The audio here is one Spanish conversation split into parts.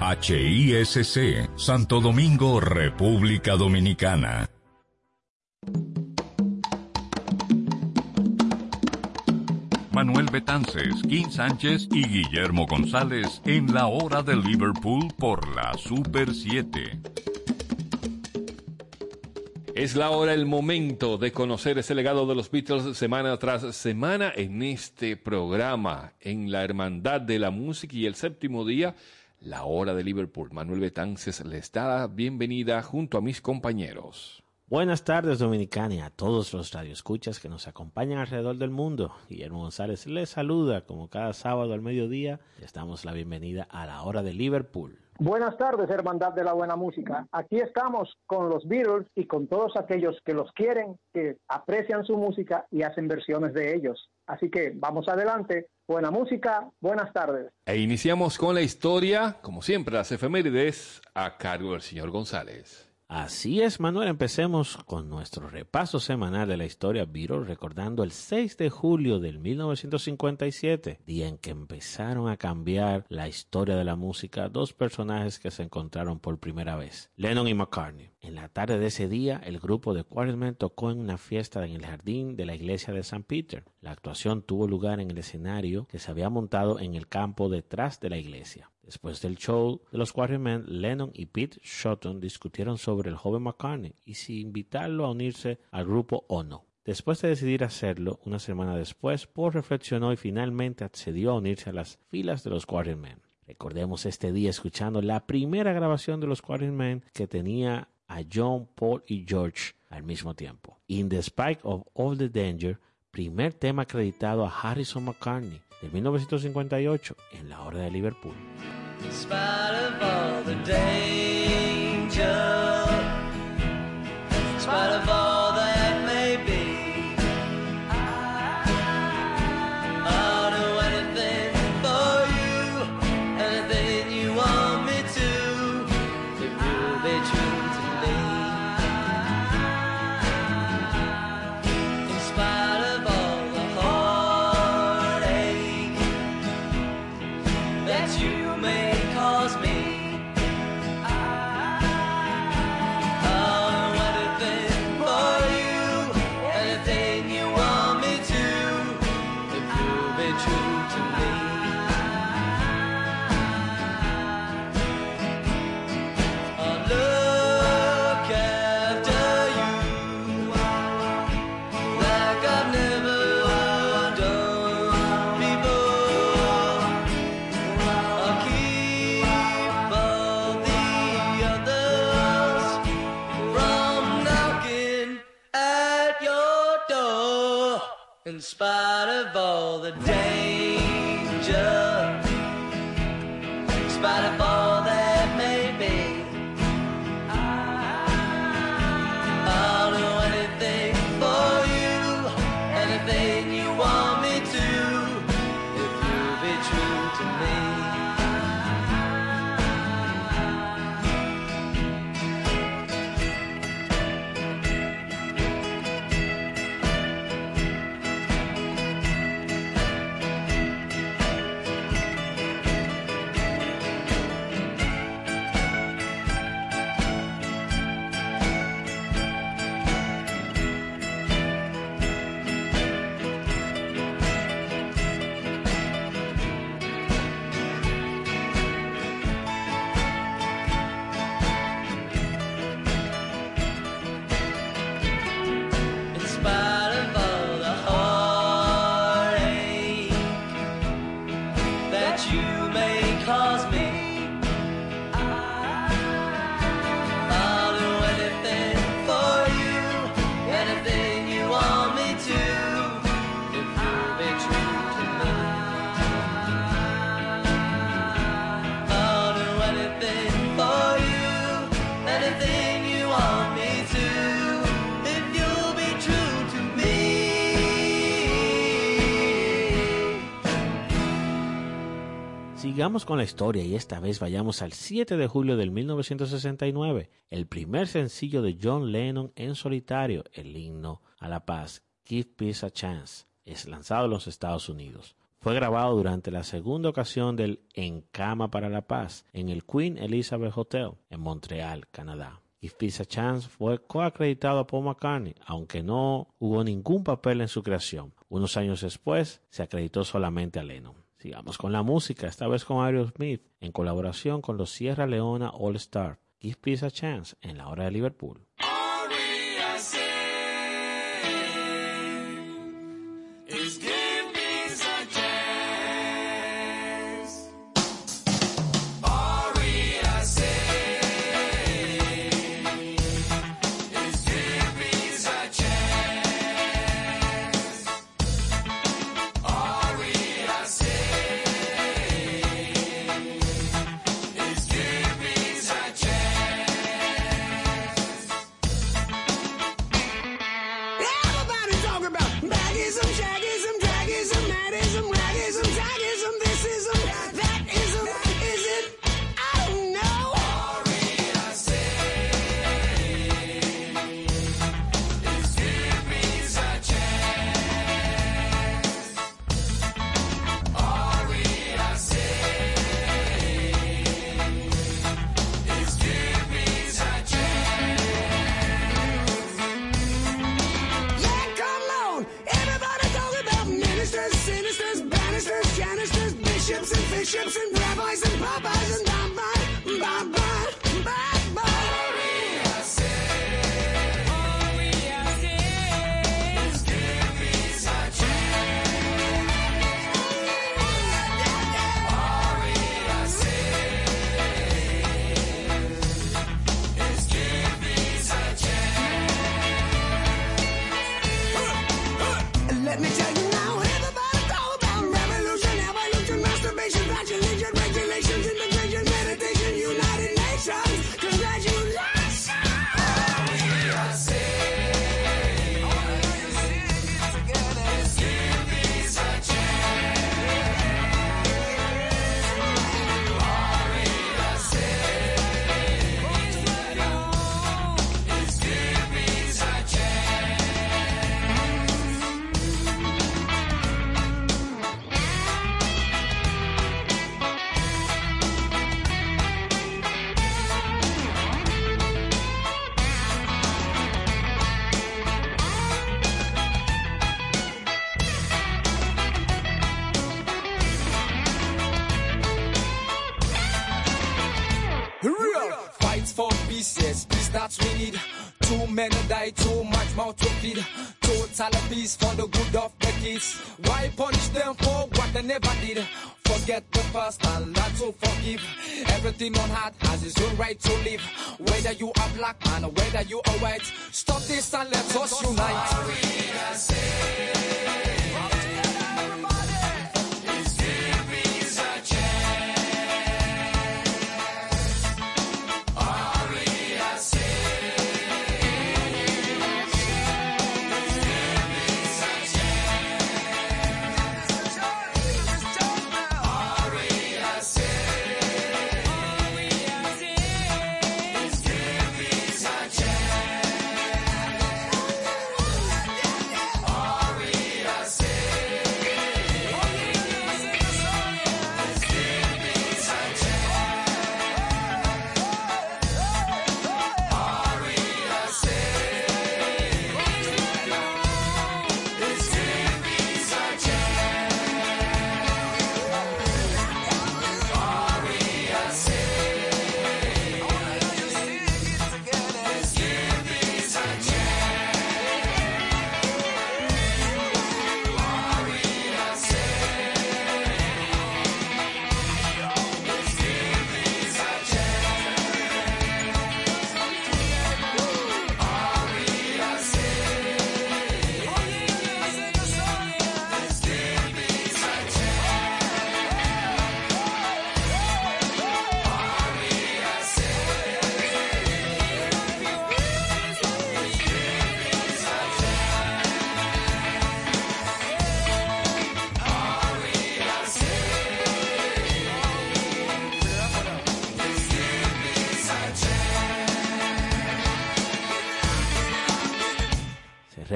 HISC, Santo Domingo, República Dominicana. Manuel Betances, Kim Sánchez y Guillermo González en la hora de Liverpool por la Super 7. Es la hora, el momento de conocer ese legado de los Beatles semana tras semana en este programa, en la Hermandad de la Música y el séptimo día, la hora de Liverpool. Manuel Betances les da la bienvenida junto a mis compañeros. Buenas tardes, Dominicana, y a todos los radioescuchas que nos acompañan alrededor del mundo. Guillermo González les saluda como cada sábado al mediodía. Les damos la bienvenida a la hora de Liverpool. Buenas tardes, Hermandad de la Buena Música. Aquí estamos con los Beatles y con todos aquellos que los quieren, que aprecian su música y hacen versiones de ellos. Así que vamos adelante. Buena música, buenas tardes. E iniciamos con la historia, como siempre, las efemérides, a cargo del señor González. Así es, Manuel. Empecemos con nuestro repaso semanal de la historia Beatles, recordando el 6 de julio del 1957, día en que empezaron a cambiar la historia de la música dos personajes que se encontraron por primera vez, Lennon y McCartney. En la tarde de ese día, el grupo de Quarrymen tocó en una fiesta en el jardín de la iglesia de St. Peter. La actuación tuvo lugar en el escenario que se había montado en el campo detrás de la iglesia. Después del show de los Quarrymen, Lennon y Pete Shotton discutieron sobre el joven McCartney y si invitarlo a unirse al grupo o no. Después de decidir hacerlo, una semana después, Paul reflexionó y finalmente accedió a unirse a las filas de los Quarrymen. Recordemos este día escuchando la primera grabación de los Quarrymen que tenía a John, Paul y George al mismo tiempo. In the Spike of All the Danger, primer tema acreditado a Harrison McCartney de 1958 en la hora de Liverpool. Sigamos con la historia y esta vez vayamos al 7 de julio del 1969, el primer sencillo de John Lennon en solitario, el himno a la paz, Give Peace a Chance, es lanzado en los Estados Unidos. Fue grabado durante la segunda ocasión del En Cama para la Paz en el Queen Elizabeth Hotel en Montreal, Canadá. Give Peace a Chance fue coacreditado a Paul McCartney, aunque no hubo ningún papel en su creación. Unos años después se acreditó solamente a Lennon. Sigamos con la música, esta vez con Aerosmith, en colaboración con los Sierra Leona All Star. Give Peace a Chance en la hora de Liverpool.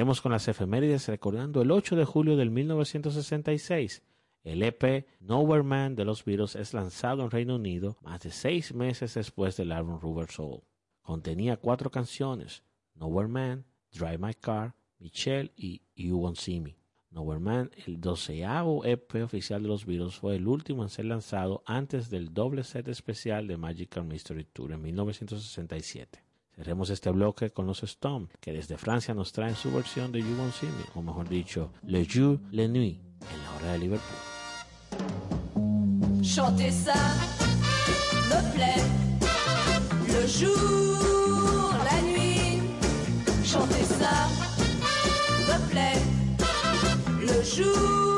Con las efemérides recordando el 8 de julio del 1966. El EP Nowhere Man de los Beatles es lanzado en Reino Unido más de seis meses después del álbum Rubber Soul. Contenía cuatro canciones, Nowhere Man, Drive My Car, Michelle y You Won't See Me. Nowhere Man, el doceavo EP oficial de los Beatles, fue el último en ser lanzado antes del doble set especial de Magical Mystery Tour en 1967. Cerremos este bloque con los Stones, que desde Francia nos traen su versión de You Won't See Me, o mejor dicho, Le Jour, Le Nuit, en la hora de Liverpool. Chanter ça me plaît. Le jour, la nuit. Chanter ça me plaît. Le jour,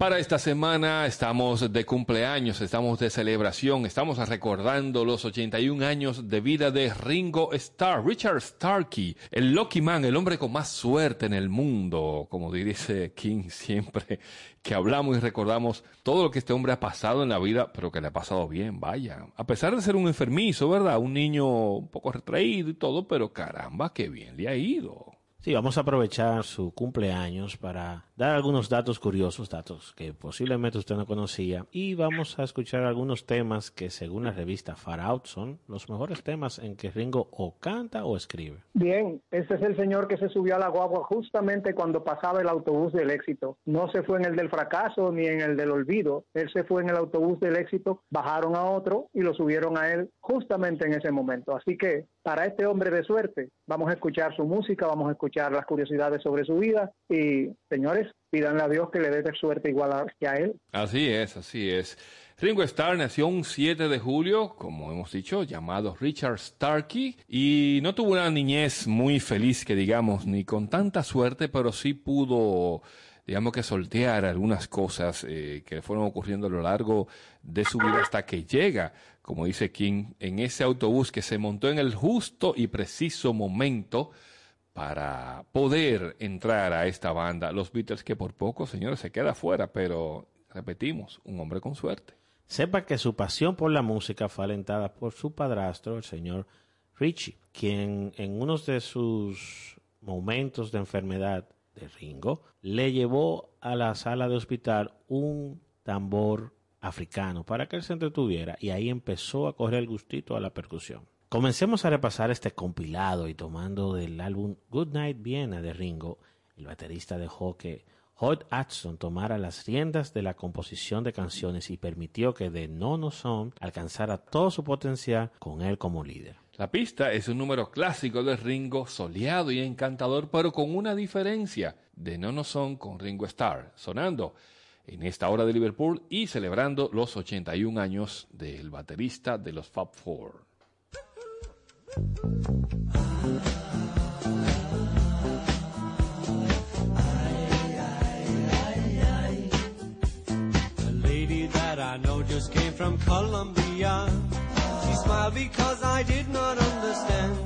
Para esta semana estamos de cumpleaños, estamos de celebración, estamos recordando los 81 años de vida de Ringo Starr, Richard Starkey, el Lucky Man, el hombre con más suerte en el mundo, como dice King siempre, que hablamos y recordamos todo lo que este hombre ha pasado en la vida, pero que le ha pasado bien, vaya. A pesar de ser un enfermizo, ¿verdad? Un niño un poco retraído y todo, pero caramba, qué bien le ha ido. Sí, vamos a aprovechar su cumpleaños para dar algunos datos curiosos, datos que posiblemente usted no conocía, y vamos a escuchar algunos temas que según la revista Far Out son los mejores temas en que Ringo o canta o escribe. Bien, ese es el señor que se subió a la guagua justamente cuando pasaba el autobús del éxito. No se fue en el del fracaso ni en el del olvido. Él se fue en el autobús del éxito, bajaron a otro y lo subieron a él justamente en ese momento. Así que para este hombre de suerte, vamos a escuchar su música, vamos a escuchar las curiosidades sobre su vida y, señores, pídanle a Dios que le dé suerte igual a, él. Así es, así es. Ringo Starr nació un 7 de julio, como hemos dicho, llamado Richard Starkey, y no tuvo una niñez muy feliz, que digamos, ni con tanta suerte, pero sí pudo, digamos que soltear algunas cosas eh, que fueron ocurriendo a lo largo de su vida hasta que llega, como dice King, en ese autobús que se montó en el justo y preciso momento para poder entrar a esta banda. Los Beatles que por poco, señores, se queda fuera, pero repetimos, un hombre con suerte. Sepa que su pasión por la música fue alentada por su padrastro, el señor Richie, quien en uno de sus momentos de enfermedad de Ringo le llevó a la sala de hospital un tambor africano para que él se entretuviera y ahí empezó a correr el gustito a la percusión. Comencemos a repasar este compilado y tomando del álbum Good Night Viena de Ringo, el baterista dejó que Hoyt Atson tomara las riendas de la composición de canciones y permitió que The No No Song alcanzara todo su potencial con él como líder. La pista es un número clásico de Ringo, soleado y encantador, pero con una diferencia de No No Son con Ringo Starr, sonando en esta hora de Liverpool y celebrando los 81 años del baterista de los Fab Four. A lady that I know just came from. She smiled because I did not understand.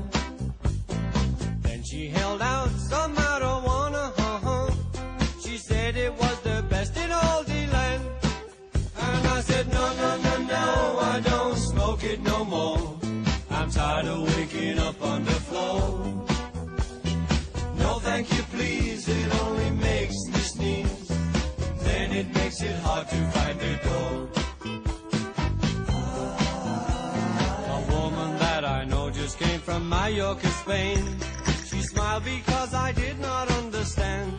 Then she held out some tired of waking up on the floor. No, thank you, please, it only makes me sneeze. Then it makes it hard to find the door. A woman that I know just came from Mallorca, Spain. She smiled because I did not understand.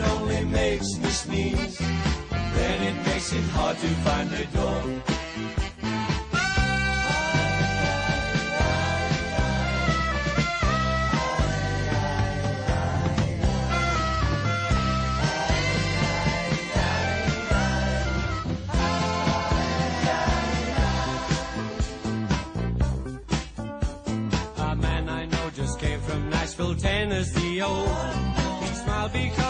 It only makes me sneeze. Then it makes it hard to find the door. A man I know just came from Nashville, Tennessee. Oh, he smiled because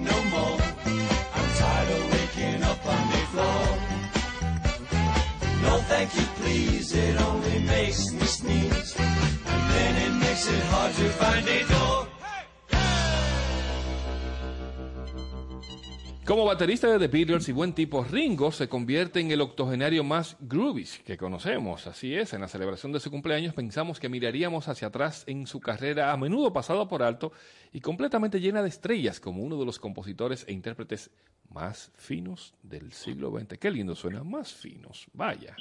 please, it only makes me sneeze. And then it makes it hard to find. Como baterista de The Beatles y buen tipo, Ringo se convierte en el octogenario más groovy que conocemos. Así es, en la celebración de su cumpleaños pensamos que miraríamos hacia atrás en su carrera a menudo pasada por alto y completamente llena de estrellas como uno de los compositores e intérpretes más finos del siglo XX. Qué lindo suena, más finos, vaya.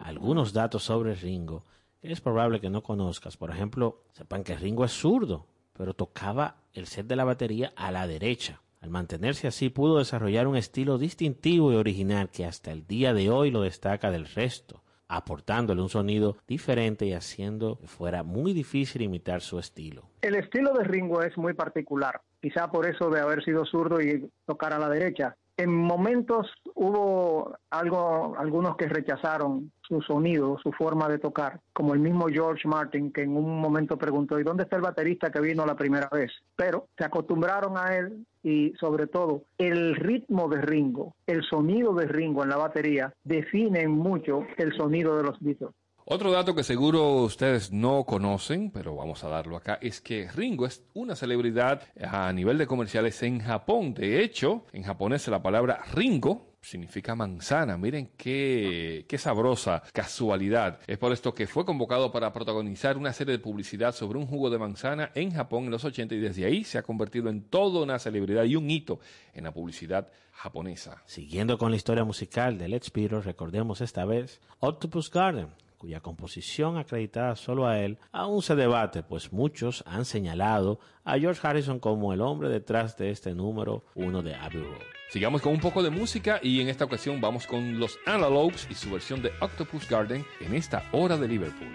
Algunos datos sobre Ringo que es probable que no conozcas. Por ejemplo, sepan que Ringo es zurdo, pero tocaba el set de la batería a la derecha. Al mantenerse así pudo desarrollar un estilo distintivo y original que hasta el día de hoy lo destaca del resto aportándole un sonido diferente y haciendo que fuera muy difícil imitar su estilo. El estilo de Ringo es muy particular, quizá por eso de haber sido zurdo y tocar a la derecha. En momentos hubo algo, algunos que rechazaron su sonido, su forma de tocar, como el mismo George Martin, que en un momento preguntó, ¿y dónde está el baterista que vino la primera vez? Pero se acostumbraron a él y sobre todo el ritmo de Ringo, el sonido de Ringo en la batería definen mucho el sonido de los Beatles. Otro dato que seguro ustedes no conocen, pero vamos a darlo acá, es que Ringo es una celebridad a nivel de comerciales en Japón. De hecho, en japonés la palabra Ringo significa manzana. Miren qué, qué sabrosa casualidad. Es por esto que fue convocado para protagonizar una serie de publicidad sobre un jugo de manzana en Japón en los 80 y desde ahí se ha convertido en toda una celebridad y un hito en la publicidad japonesa. Siguiendo con la historia musical de Let's Beatles, recordemos esta vez Octopus Garden, cuya composición acreditada solo a él aún se debate, pues muchos han señalado a George Harrison como el hombre detrás de este número uno de Abbey Road. Sigamos con un poco de música y en esta ocasión vamos con los Analogues y su versión de Octopus Garden en esta hora de Liverpool.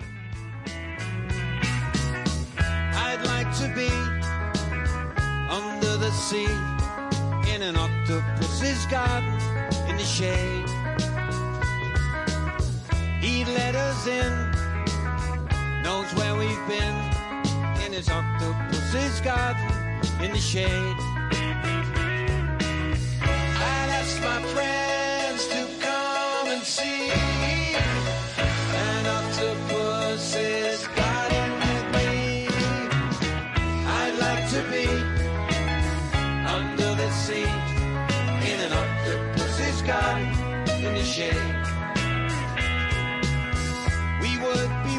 I'd like to be under the sea in an octopus's garden in the shade. He let us in, knows where we've been. In his octopus's garden in the shade. I'd ask my friends to come and see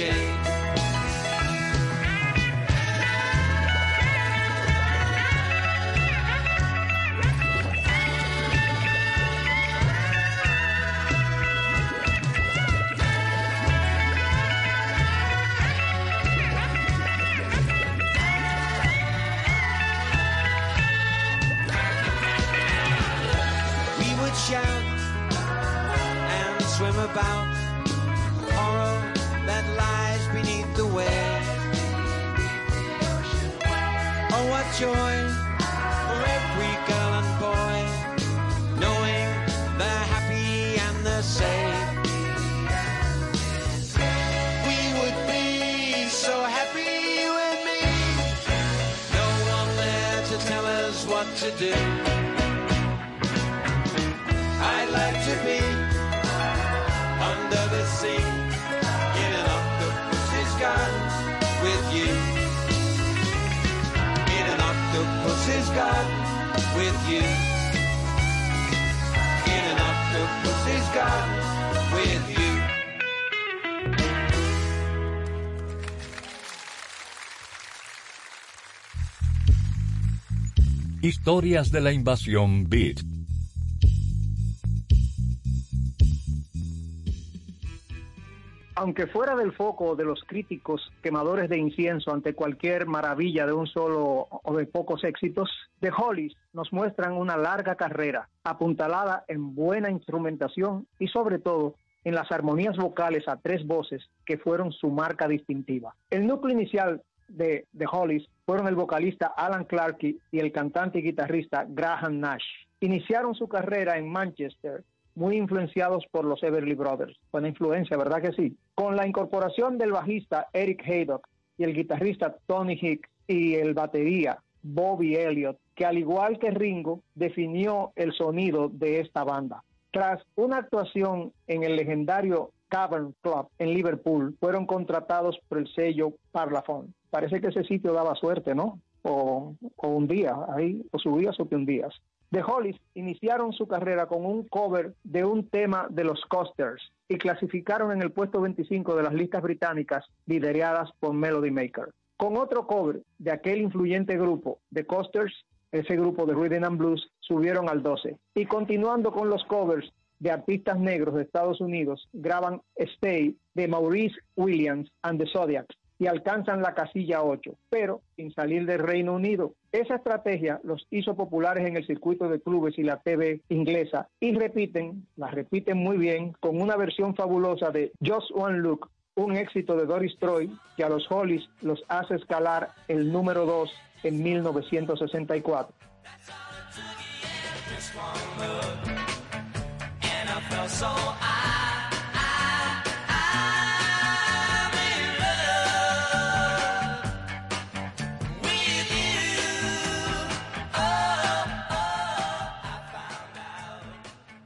garden Historias de la invasión Beat. aunque fuera del foco de los críticos quemadores de incienso ante cualquier maravilla de un solo o de pocos éxitos, The Hollies nos muestran una larga carrera apuntalada en buena instrumentación y sobre todo en las armonías vocales a tres voces que fueron su marca distintiva. El núcleo inicial de The Hollies fueron el vocalista Alan Clarke y el cantante y guitarrista Graham Nash. Iniciaron su carrera en Manchester muy influenciados por los Everly Brothers. Buena influencia, ¿verdad que sí? Con la incorporación del bajista Eric Haydock y el guitarrista Tony Hicks y el batería Bobby Elliott, que al igual que Ringo, definió el sonido de esta banda. Tras una actuación en el legendario Cavern Club en Liverpool, fueron contratados por el sello Parlophone. Parece que ese sitio daba suerte, ¿no? o, o hundías, ahí o subías o te hundías. The Hollies iniciaron su carrera con un cover de un tema de los Costers y clasificaron en el puesto 25 de las listas británicas lideradas por Melody Maker. Con otro cover de aquel influyente grupo, The Costers, ese grupo de Rhythm and Blues, subieron al 12. Y continuando con los covers de artistas negros de Estados Unidos, graban Stay de Maurice Williams and the Zodiacs y alcanzan la casilla 8, pero sin salir del Reino Unido. Esa estrategia los hizo populares en el circuito de clubes y la TV inglesa y repiten, la repiten muy bien, con una versión fabulosa de Just One Look, un éxito de Doris Troy que a los Hollies los hace escalar el número 2 en 1964.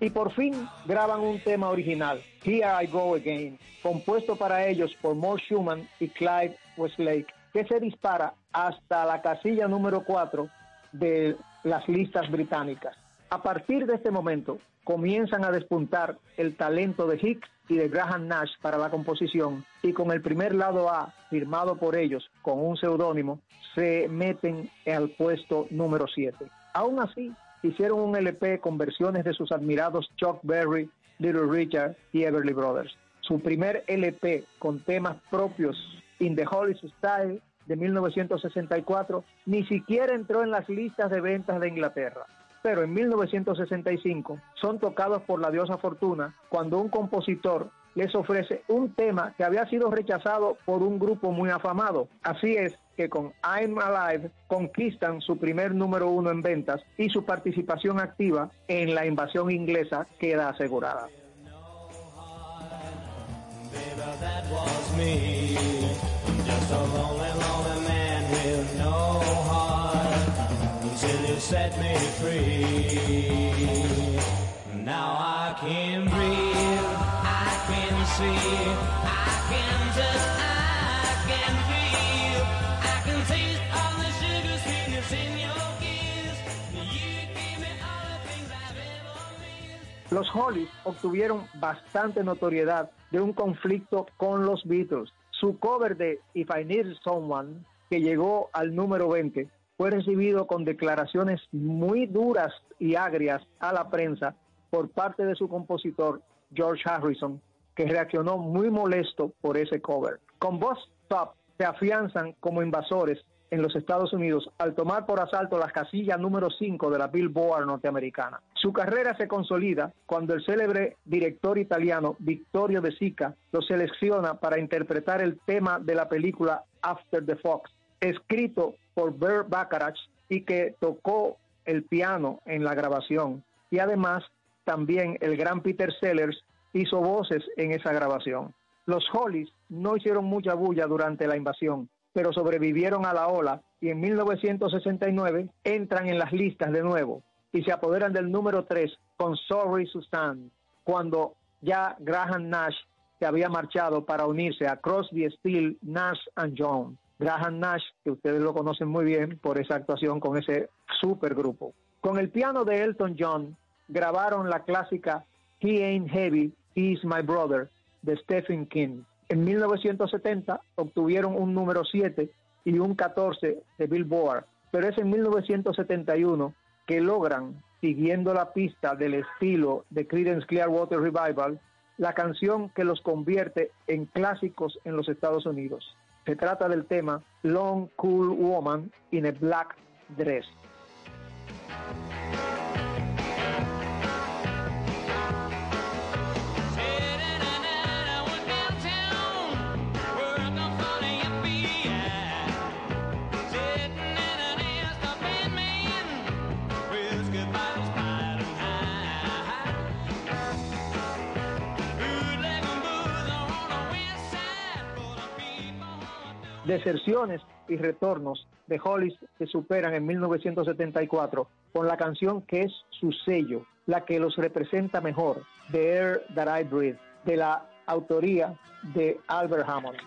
Y por fin graban un tema original, Here I Go Again, compuesto para ellos por Mort Schumann y Clyde Westlake, que se dispara hasta la casilla número 4 de las listas británicas. A partir de este momento comienzan a despuntar el talento de Hicks y de Graham Nash para la composición y con el primer lado A firmado por ellos con un seudónimo se meten al puesto número 7. Aún así, hicieron un LP con versiones de sus admirados Chuck Berry, Little Richard y Everly Brothers. Su primer LP con temas propios In the Holy Style de 1964 ni siquiera entró en las listas de ventas de Inglaterra. Pero en 1965 son tocados por la diosa Fortuna cuando un compositor les ofrece un tema que había sido rechazado por un grupo muy afamado. Así es que con I'm Alive conquistan su primer número uno en ventas y su participación activa en la invasión inglesa queda asegurada. Set me free. Now I can breathe. I can see. I can touch. I can feel. I can all the sugar in your kiss. You give me all the things I've ever missed. Los Hollies obtuvieron bastante notoriedad de un conflicto con los Beatles. Su cover de If I Need Someone, que llegó al número 20, fue recibido con declaraciones muy duras y agrias a la prensa por parte de su compositor George Harrison, que reaccionó muy molesto por ese cover. Con voz top se afianzan como invasores en los Estados Unidos al tomar por asalto la casilla número 5 de la Billboard norteamericana. Su carrera se consolida cuando el célebre director italiano Vittorio De Sica lo selecciona para interpretar el tema de la película After the Fox, escrito por Burt Bacharach y que tocó el piano en la grabación. Y además también el gran Peter Sellers hizo voces en esa grabación. Los Hollies no hicieron mucha bulla durante la invasión, pero sobrevivieron a la ola y en 1969 entran en las listas de nuevo y se apoderan del número 3 con Sorry Susan, cuando ya Graham Nash se había marchado para unirse a Crosby, Steele, Nash and Young. Graham Nash, que ustedes lo conocen muy bien por esa actuación con ese supergrupo. Con el piano de Elton John grabaron la clásica He Ain't Heavy, He's My Brother de Stephen King. En 1970 obtuvieron un número 7 y un 14 de Billboard, pero es en 1971 que logran, siguiendo la pista del estilo de Creedence Clearwater Revival, la canción que los convierte en clásicos en los Estados Unidos. Se trata del tema Long Cool Woman in a Black Dress. Deserciones y retornos de Hollis se superan en 1974 con la canción que es su sello, la que los representa mejor, The Air That I Breathe, de la autoría de Albert Hammond.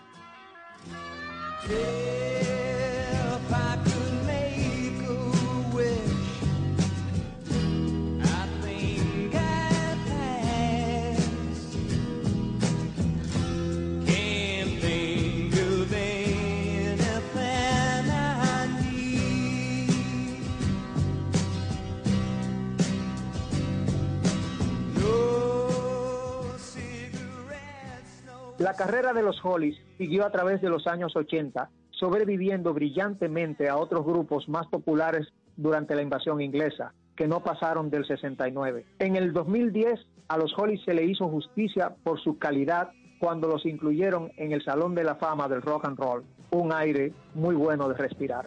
La carrera de los Hollies siguió a través de los años 80, sobreviviendo brillantemente a otros grupos más populares durante la invasión inglesa, que no pasaron del 69. En el 2010, a los Hollies se le hizo justicia por su calidad cuando los incluyeron en el Salón de la Fama del Rock and Roll, un aire muy bueno de respirar.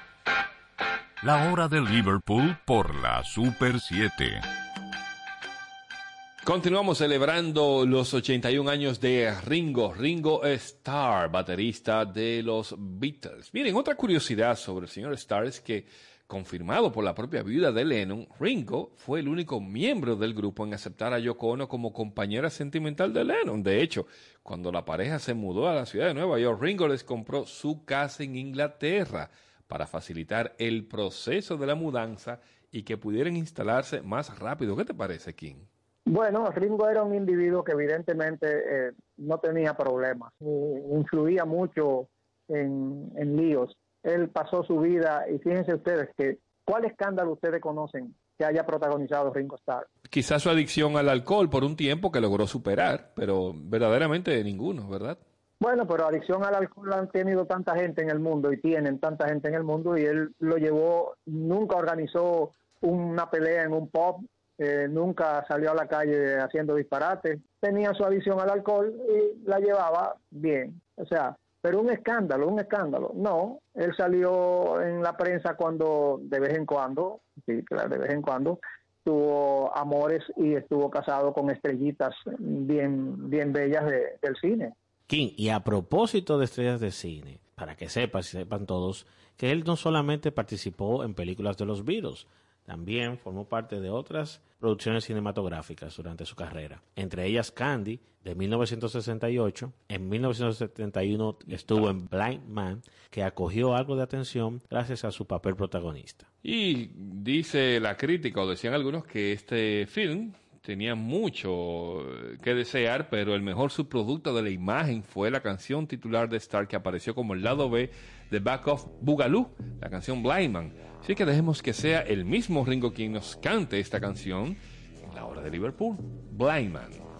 La hora de Liverpool por la Super 7. Continuamos celebrando los 81 años de Ringo, Ringo Starr, baterista de los Beatles. Miren, otra curiosidad sobre el señor Starr es que, confirmado por la propia viuda de Lennon, Ringo fue el único miembro del grupo en aceptar a Yoko Ono como compañera sentimental de Lennon. De hecho, cuando la pareja se mudó a la ciudad de Nueva York, Ringo les compró su casa en Inglaterra para facilitar el proceso de la mudanza y que pudieran instalarse más rápido. ¿Qué te parece, King? Bueno, Ringo era un individuo que evidentemente eh, no tenía problemas, influía mucho en, en líos. Él pasó su vida y fíjense ustedes que, ¿cuál escándalo ustedes conocen que haya protagonizado Ringo Starr? Quizás su adicción al alcohol por un tiempo que logró superar, pero verdaderamente ninguno, ¿verdad? Bueno, pero adicción al alcohol han tenido tanta gente en el mundo y tienen tanta gente en el mundo y él lo llevó, nunca organizó una pelea en un pub, eh, nunca salió a la calle haciendo disparates, tenía su adicción al alcohol y la llevaba bien, o sea, pero un escándalo, un escándalo, no, él salió en la prensa cuando, de vez en cuando, sí, claro, de vez en cuando, tuvo amores y estuvo casado con estrellitas bien, bien bellas de- del cine. Y a propósito de estrellas de cine, para que sepas y sepan todos, que él no solamente participó en películas de los Beatles, también formó parte de otras producciones cinematográficas durante su carrera, entre ellas Candy, de 1968, en 1971 estuvo en Blind Man, que acogió algo de atención gracias a su papel protagonista. Y dice la crítica, o decían algunos, que este film tenía mucho eh, que desear, pero el mejor subproducto de la imagen fue la canción titular de Star que apareció como el lado B de Back of Boogaloo, la canción Blind Man. Así que dejemos que sea el mismo Ringo quien nos cante esta canción en la hora de Liverpool, Blind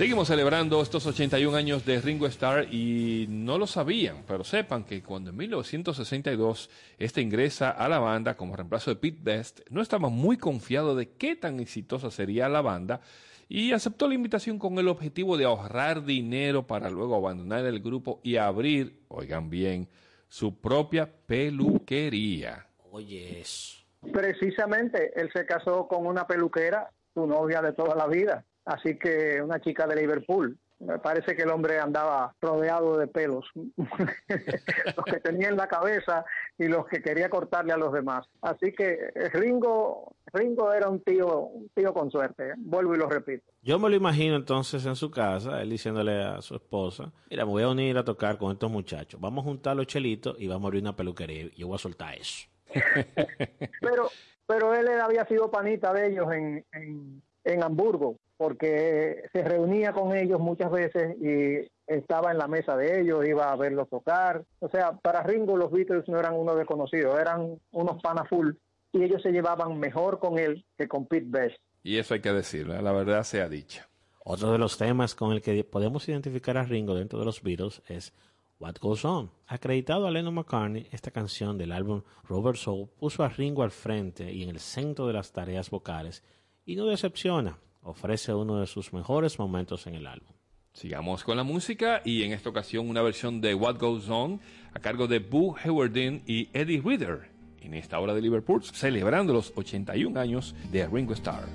Seguimos celebrando estos 81 años de Ringo Starr y no lo sabían, pero sepan que cuando en 1962 este ingresa a la banda como reemplazo de Pete Best, no estaba muy confiado de qué tan exitosa sería la banda y aceptó la invitación con el objetivo de ahorrar dinero para luego abandonar el grupo y abrir, oigan bien, su propia peluquería. Oye, eso. Precisamente, él se casó con una peluquera, su novia de toda la vida, así que una chica de Liverpool. Me parece que el hombre andaba rodeado de pelos, los que tenía en la cabeza y los que quería cortarle a los demás. Así que Ringo, Ringo era un tío, un tío con suerte. ¿eh? Vuelvo y lo repito. Yo me lo imagino entonces en su casa, él diciéndole a su esposa, mira, me voy a unir a tocar con estos muchachos, vamos a juntar los chelitos y vamos a abrir una peluquería y yo voy a soltar eso. Pero, pero él había sido panita de ellos en, en, en Hamburgo, porque se reunía con ellos muchas veces y estaba en la mesa de ellos, iba a verlos tocar. O sea, para Ringo los Beatles no eran unos desconocidos, eran unos panas full y ellos se llevaban mejor con él que con Pete Best. Y eso hay que decirlo, ¿eh? la verdad sea dicha. Otro de los temas con el que podemos identificar a Ringo dentro de los Beatles es What Goes On. Acreditado a Lennon McCartney, esta canción del álbum Robert Soul puso a Ringo al frente y en el centro de las tareas vocales y no decepciona, ofrece uno de sus mejores momentos en el álbum. Sigamos con la música y en esta ocasión una versión de What Goes On a cargo de Boo Hewardin y Eddie Reader en esta hora de Liverpool celebrando los 81 años de Ringo Starr.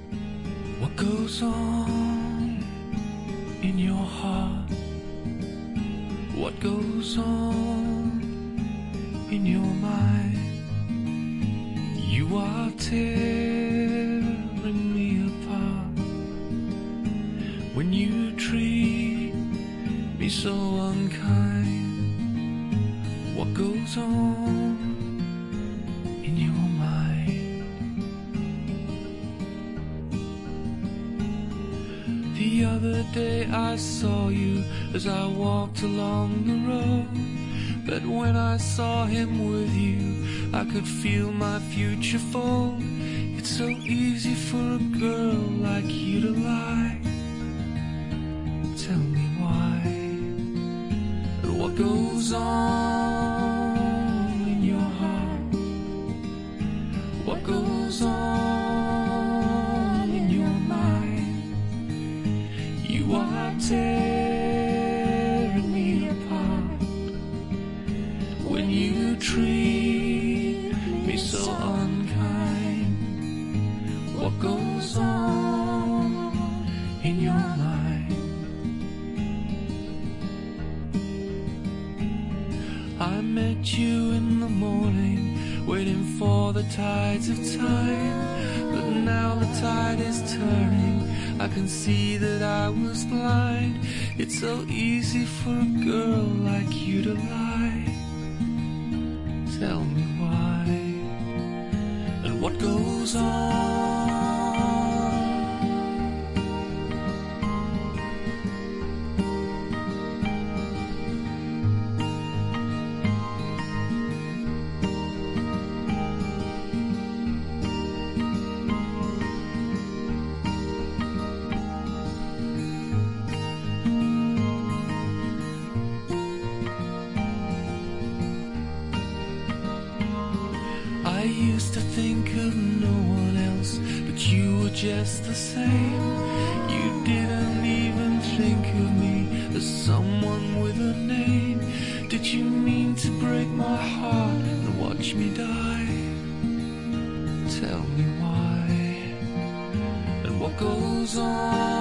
What goes on in your heart? What goes on in your mind? You are when you treat me so unkind. What goes on in your mind? The other day I saw you as I walked along the road. But when I saw him with you, I could feel my future fold. It's so easy for a girl like you to lie. On can see that I was blind. It's so easy for a girl like you to lie. Did you mean to break my heart and watch me die? Tell me why. And what goes on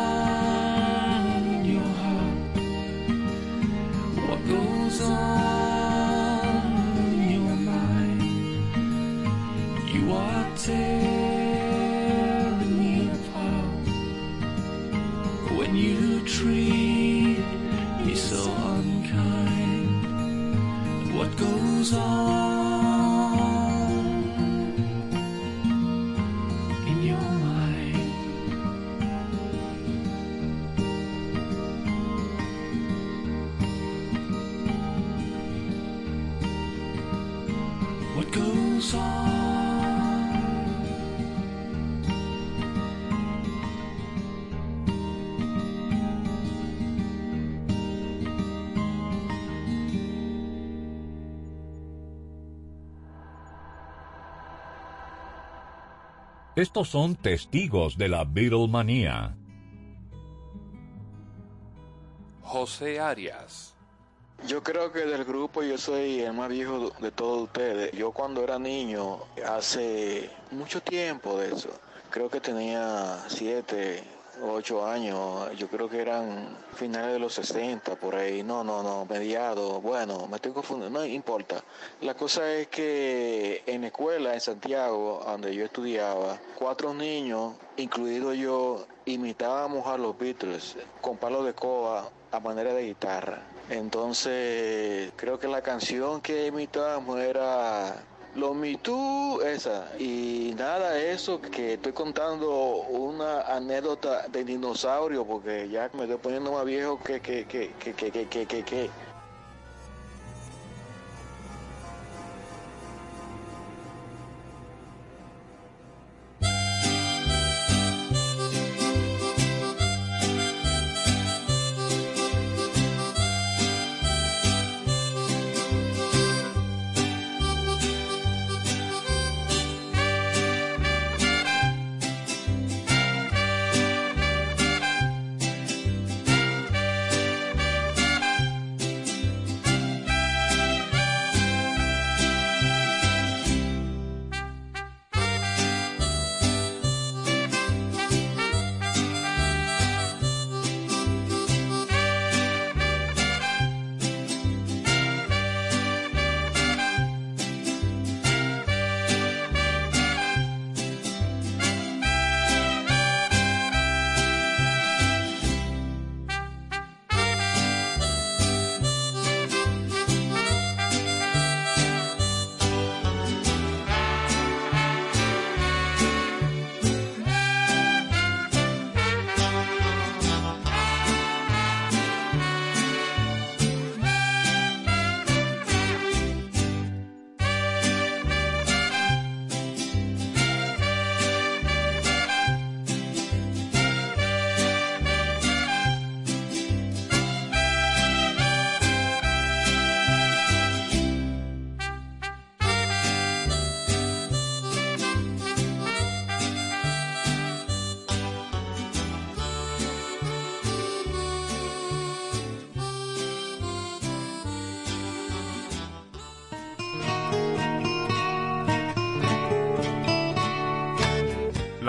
Estos son testigos de la Beatlemanía. José Arias. Yo creo que del grupo yo soy el más viejo de todos ustedes. Yo cuando era niño, hace mucho tiempo de eso, creo que tenía siete, ocho años, yo creo que eran finales de los 60 por ahí, no, no, no, mediados, bueno, me estoy confundiendo, no importa. La cosa es que en la escuela en Santiago, donde yo estudiaba, cuatro niños, incluido yo, imitábamos a los Beatles con palos de coba a manera de guitarra. Entonces, creo que la canción que imitábamos era Los Me Too, esa. Y nada, eso que estoy contando una anécdota de dinosaurio, porque ya me estoy poniendo más viejo que, que, que, que, que, que, que, que,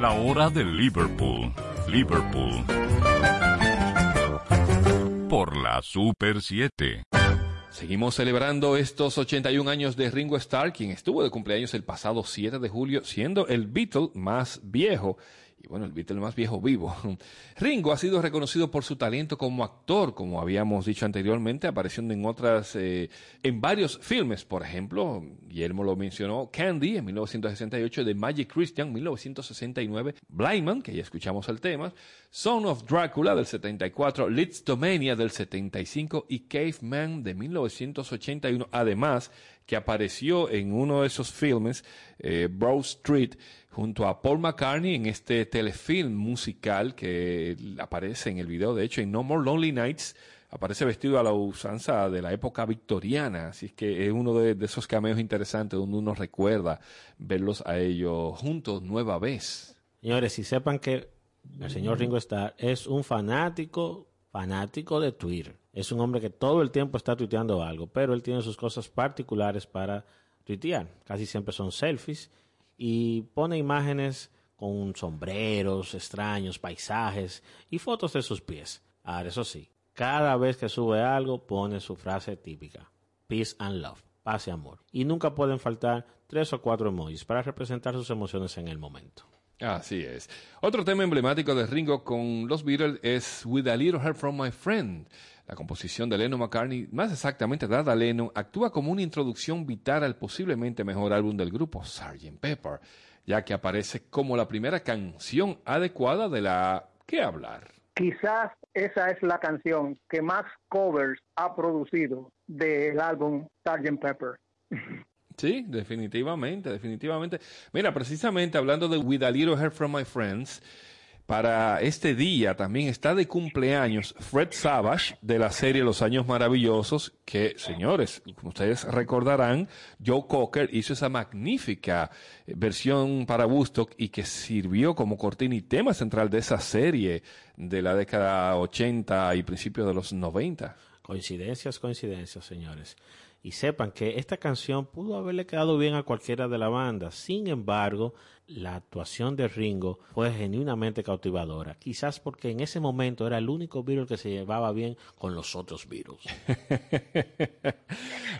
La hora de Liverpool. Liverpool. Por la Super 7. Seguimos celebrando estos 81 años de Ringo Starr, quien estuvo de cumpleaños el pasado 7 de julio, siendo el Beatle más viejo y bueno, el Beatle más viejo vivo. Ringo ha sido reconocido por su talento como actor, como habíamos dicho anteriormente, apareciendo en otras, eh, en varios filmes, por ejemplo, Guillermo lo mencionó, Candy en 1968, The Magic Christian 1969, Blindman, que ya escuchamos el tema, Son of Dracula del 74, Lidstomania del 75 y Caveman de 1981, además que apareció en uno de esos filmes, eh, Broad Street, junto a Paul McCartney en este telefilm musical que aparece en el video, de hecho, en No More Lonely Nights, aparece vestido a la usanza de la época victoriana, así es que es uno de, esos cameos interesantes donde uno recuerda verlos a ellos juntos nueva vez. Señores, y sepan que el señor Ringo Starr es un fanático, fanático de Twitter. Es un hombre que todo el tiempo está tuiteando algo, pero él tiene sus cosas particulares para tuitear. Casi siempre son selfies y pone imágenes con sombreros extraños, paisajes y fotos de sus pies. Ahora, eso sí, cada vez que sube algo pone su frase típica, peace and love, paz y amor. Y nunca pueden faltar tres o cuatro emojis para representar sus emociones en el momento. Así es. Otro tema emblemático de Ringo con los Beatles es With a Little Help from My Friend. La composición de Lennon McCartney, más exactamente dada a Lennon, actúa como una introducción vital al posiblemente mejor álbum del grupo, Sgt. Pepper, ya que aparece como la primera canción adecuada de la que hablar. Quizás esa es la canción que más covers ha producido del álbum Sgt. Pepper. Sí, definitivamente, definitivamente. Mira, precisamente hablando de With a Little Help from My Friends, para este día también está de cumpleaños Fred Savage de la serie Los Años Maravillosos, que, señores, como ustedes recordarán, Joe Cocker hizo esa magnífica eh, versión para Woodstock y que sirvió como cortina y tema central de esa serie de la década 80 y principios de los 90. Coincidencias, coincidencias, señores. Y sepan que esta canción pudo haberle quedado bien a cualquiera de la banda. Sin embargo, la actuación de Ringo fue genuinamente cautivadora. Quizás porque en ese momento era el único Beatle que se llevaba bien con los otros Beatles.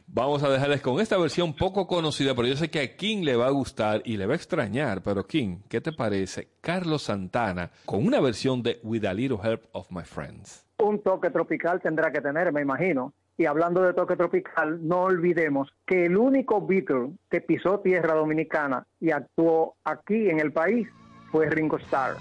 Vamos a dejarles con esta versión poco conocida, pero yo sé que a King le va a gustar y le va a extrañar. Pero King, ¿qué te parece? Carlos Santana con una versión de With a Little Help of My Friends. Un toque tropical tendrá que tener, me imagino. Y hablando de toque tropical, no olvidemos que el único Beatle que pisó tierra dominicana y actuó aquí en el país fue Ringo Starr.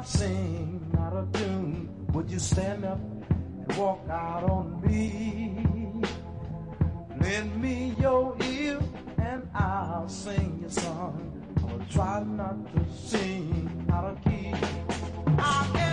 I sing out of tune? Would you stand up and walk out on me? Lend me your ear and I'll sing your song. Or try not to sing out of key. I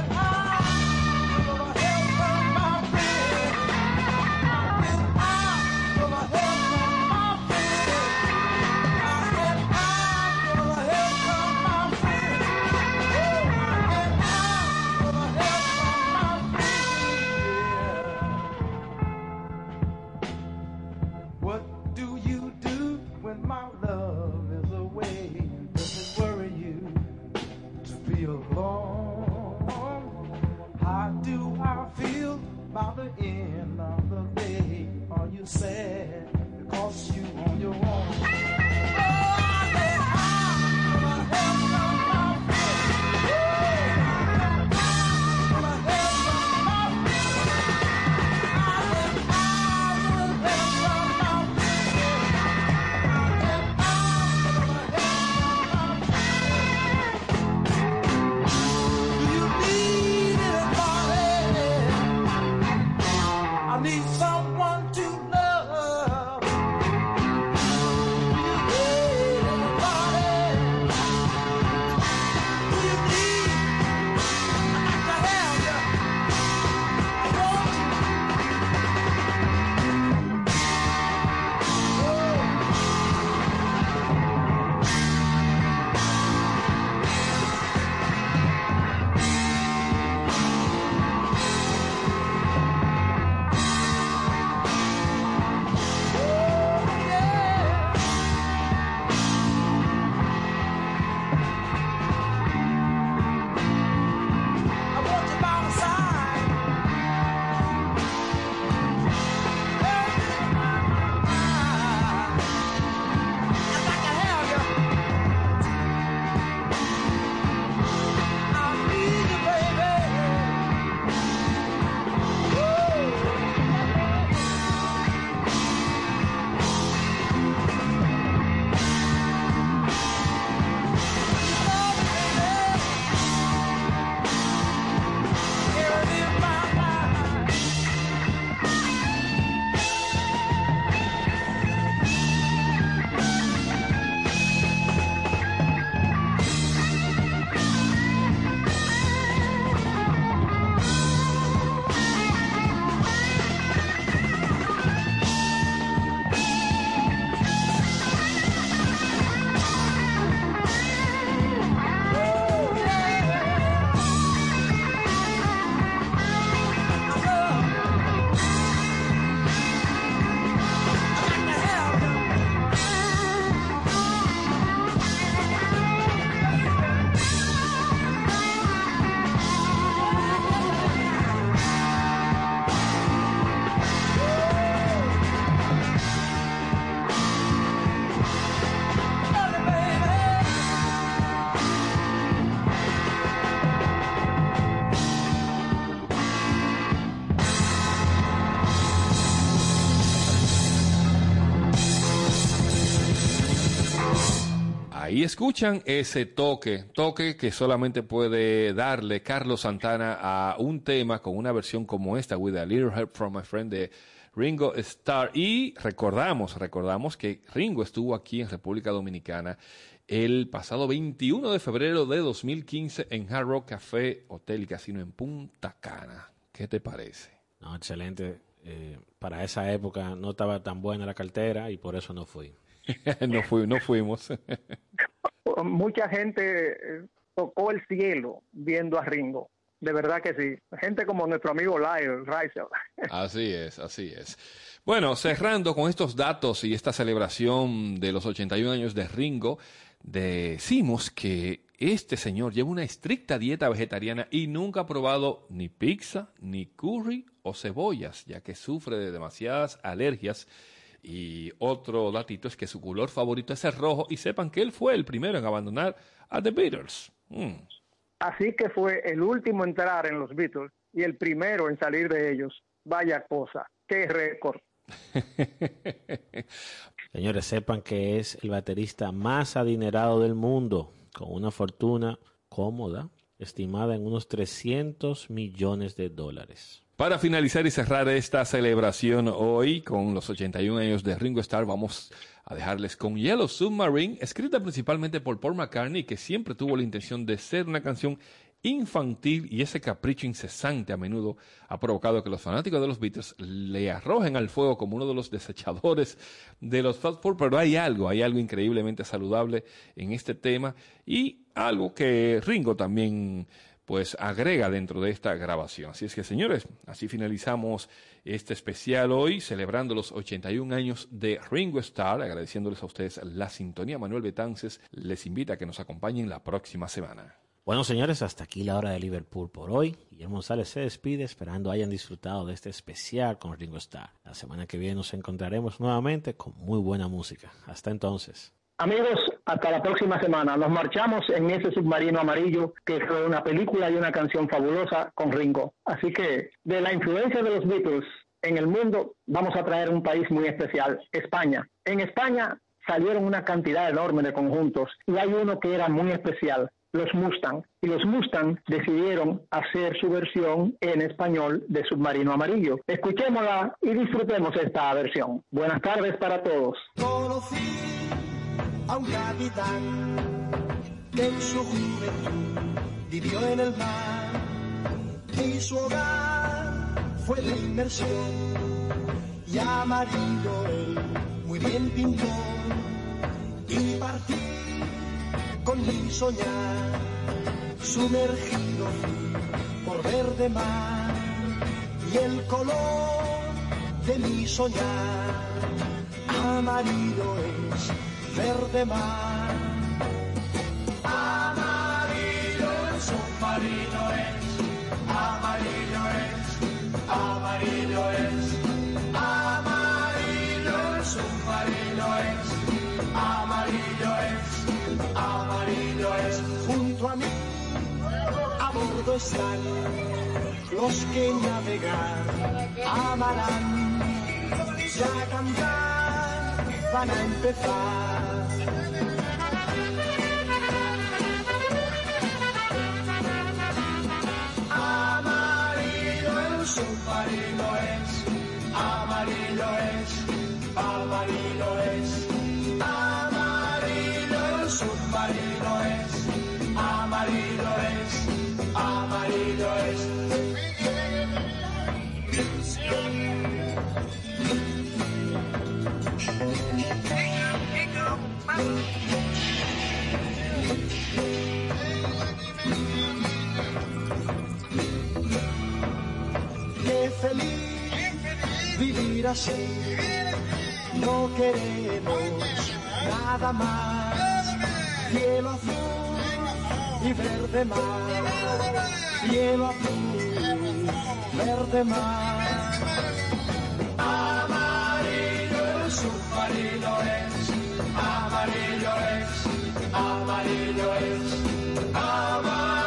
Ahí escuchan ese toque, toque que solamente puede darle Carlos Santana a un tema con una versión como esta, With a Little Help from My Friend de Ringo Starr. Y recordamos, recordamos que Ringo estuvo aquí en República Dominicana el pasado 21 de febrero de 2015 en Hard Rock Café, Hotel y Casino en Punta Cana. ¿Qué te parece? No, excelente. Eh, para esa época no estaba tan buena la cartera y por eso no fui. no, fui, no fuimos. Mucha gente eh, tocó el cielo viendo a Ringo. De verdad que sí. Gente como nuestro amigo Lyle Riser. Así es, así es. Bueno, cerrando con estos datos y esta celebración de los 81 años de Ringo, decimos que este señor lleva una estricta dieta vegetariana y nunca ha probado ni pizza, ni curry o cebollas, ya que sufre de demasiadas alergias. Y otro datito es que su color favorito es el rojo y sepan que él fue el primero en abandonar a The Beatles. Mm. Así que fue el último en entrar en los Beatles y el primero en salir de ellos. Vaya cosa, qué récord. Señores, sepan que es el baterista más adinerado del mundo, con una fortuna cómoda, estimada en unos 300 millones de dólares. Para finalizar y cerrar esta celebración hoy con los 81 años de Ringo Starr, vamos a dejarles con Yellow Submarine, escrita principalmente por Paul McCartney, que siempre tuvo la intención de ser una canción infantil y ese capricho incesante a menudo ha provocado que los fanáticos de los Beatles le arrojen al fuego como uno de los desechadores de los Fast Four, pero hay algo, hay algo increíblemente saludable en este tema y algo que Ringo también pues agrega dentro de esta grabación. Así es que señores, así finalizamos este especial hoy celebrando los 81 años de Ringo Starr, agradeciéndoles a ustedes la sintonía. Manuel Betances les invita a que nos acompañen la próxima semana. Bueno, señores, hasta aquí la hora de Liverpool por hoy. Guillermo González se despide esperando hayan disfrutado de este especial con Ringo Starr. La semana que viene nos encontraremos nuevamente con muy buena música. Hasta entonces. Amigos, hasta la próxima semana. Nos marchamos en ese submarino amarillo que fue una película y una canción fabulosa con Ringo. Así que de la influencia de los Beatles en el mundo vamos a traer un país muy especial, España. En España salieron una cantidad enorme de conjuntos y hay uno que era muy especial, los Mustang. Y los Mustang decidieron hacer su versión en español de Submarino Amarillo. Escuchémosla y disfrutemos esta versión. Buenas tardes para todos. A un capitán que en su juventud vivió en el mar. Y su hogar fue de inmersión y amarillo él muy bien pintó. Y partí con mi soñar sumergido fui por verde mar. Y el color de mi soñar amarillo es verde mar. Amarillo el submarino es, amarillo es, amarillo es. Amarillo el submarino es, amarillo es, amarillo es. Junto a mí, a bordo están los que navegar amarán. Ya cantar van a empezar. Amarillo el submarino es, así. No queremos nada más. Cielo azul y verde mar. Cielo azul, verde mar. Amarillo el submarino es. Amarillo es. Amarillo es. Amarillo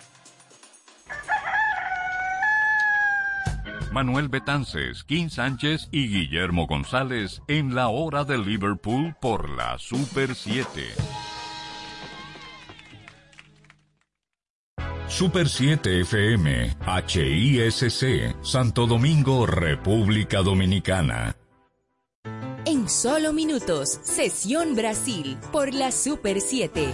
Manuel Betances, Kim Sánchez y Guillermo González en la hora de Liverpool por la Super 7. Super 7 FM, HISC, Santo Domingo, República Dominicana. En solo minutos, Sesión Brasil por la Super 7.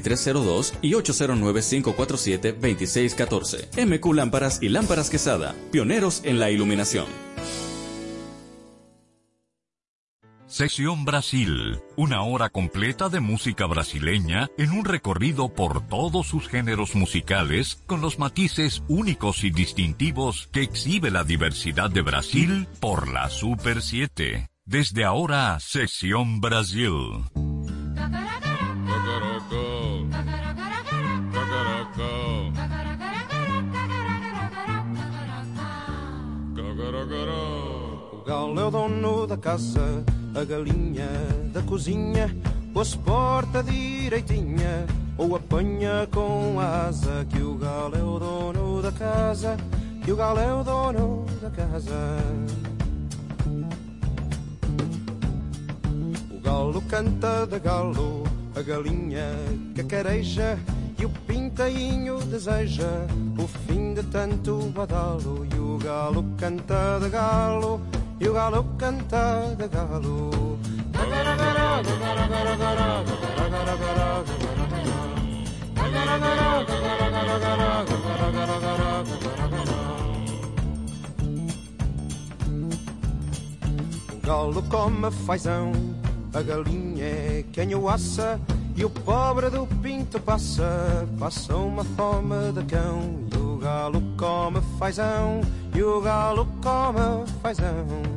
2302 y 809-547-2614. MQ Lámparas y Lámparas Quesada, pioneros en la iluminación. Sesión Brasil, una hora completa de música brasileña en un recorrido por todos sus géneros musicales con los matices únicos y distintivos que exhibe la diversidad de Brasil por la Super 7. Desde ahora, Sesión Brasil. O dono da casa, a galinha da cozinha, ou se porta direitinha, ou apanha com asa, que o galo é o dono da casa, que o galo é o dono da casa. O galo canta de galo, a galinha cacareja, e o pintainho deseja o fim de tanto badalo. E o galo canta de galo, e o galo canta de galo. O galo come fazão, a galinha é quem o assa. E o pobre do pinto passa, passa uma fome de cão. E o galo come fazão, e o galo come fazão.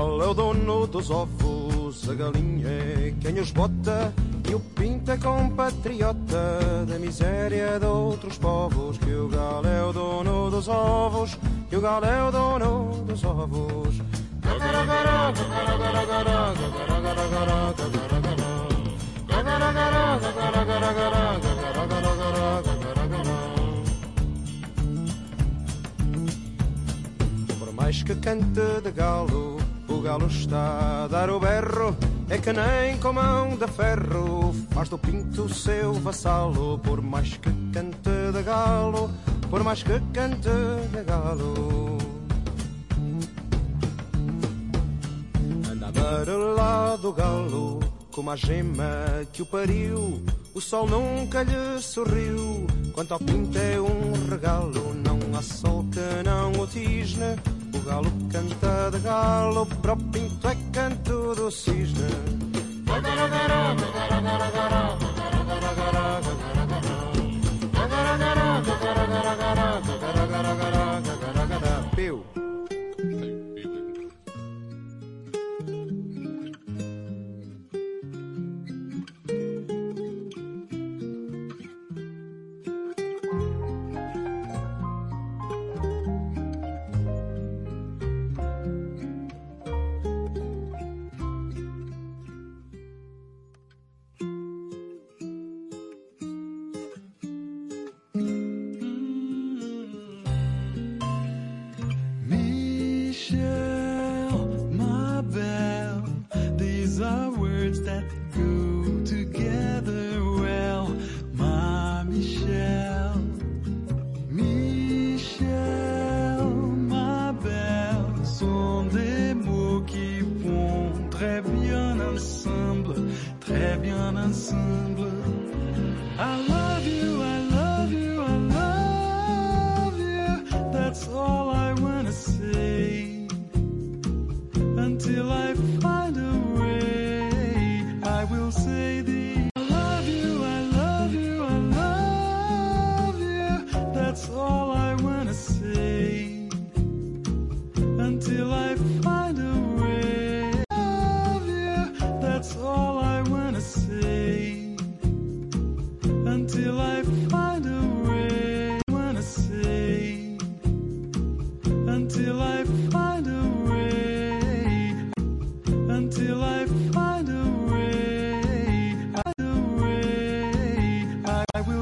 Galo é o dono dos ovos, a galinha é quem os bota. E o pinto é compatriota da miséria de outros povos. Que o galo é o dono dos ovos, que o galo é o dono dos ovos. Por mais que cante de galo, o galo está a dar o berro. É que nem com mão de ferro faz do pinto seu vassalo. Por mais que cante de galo, por mais que cante de galo. Anda amarelado o galo, como a gema que o pariu. O sol nunca lhe sorriu. Quanto ao pinto é um regalo, não há sol que não o tisne. O galo canta de galo, para o pinto é canto do cisne. Piu.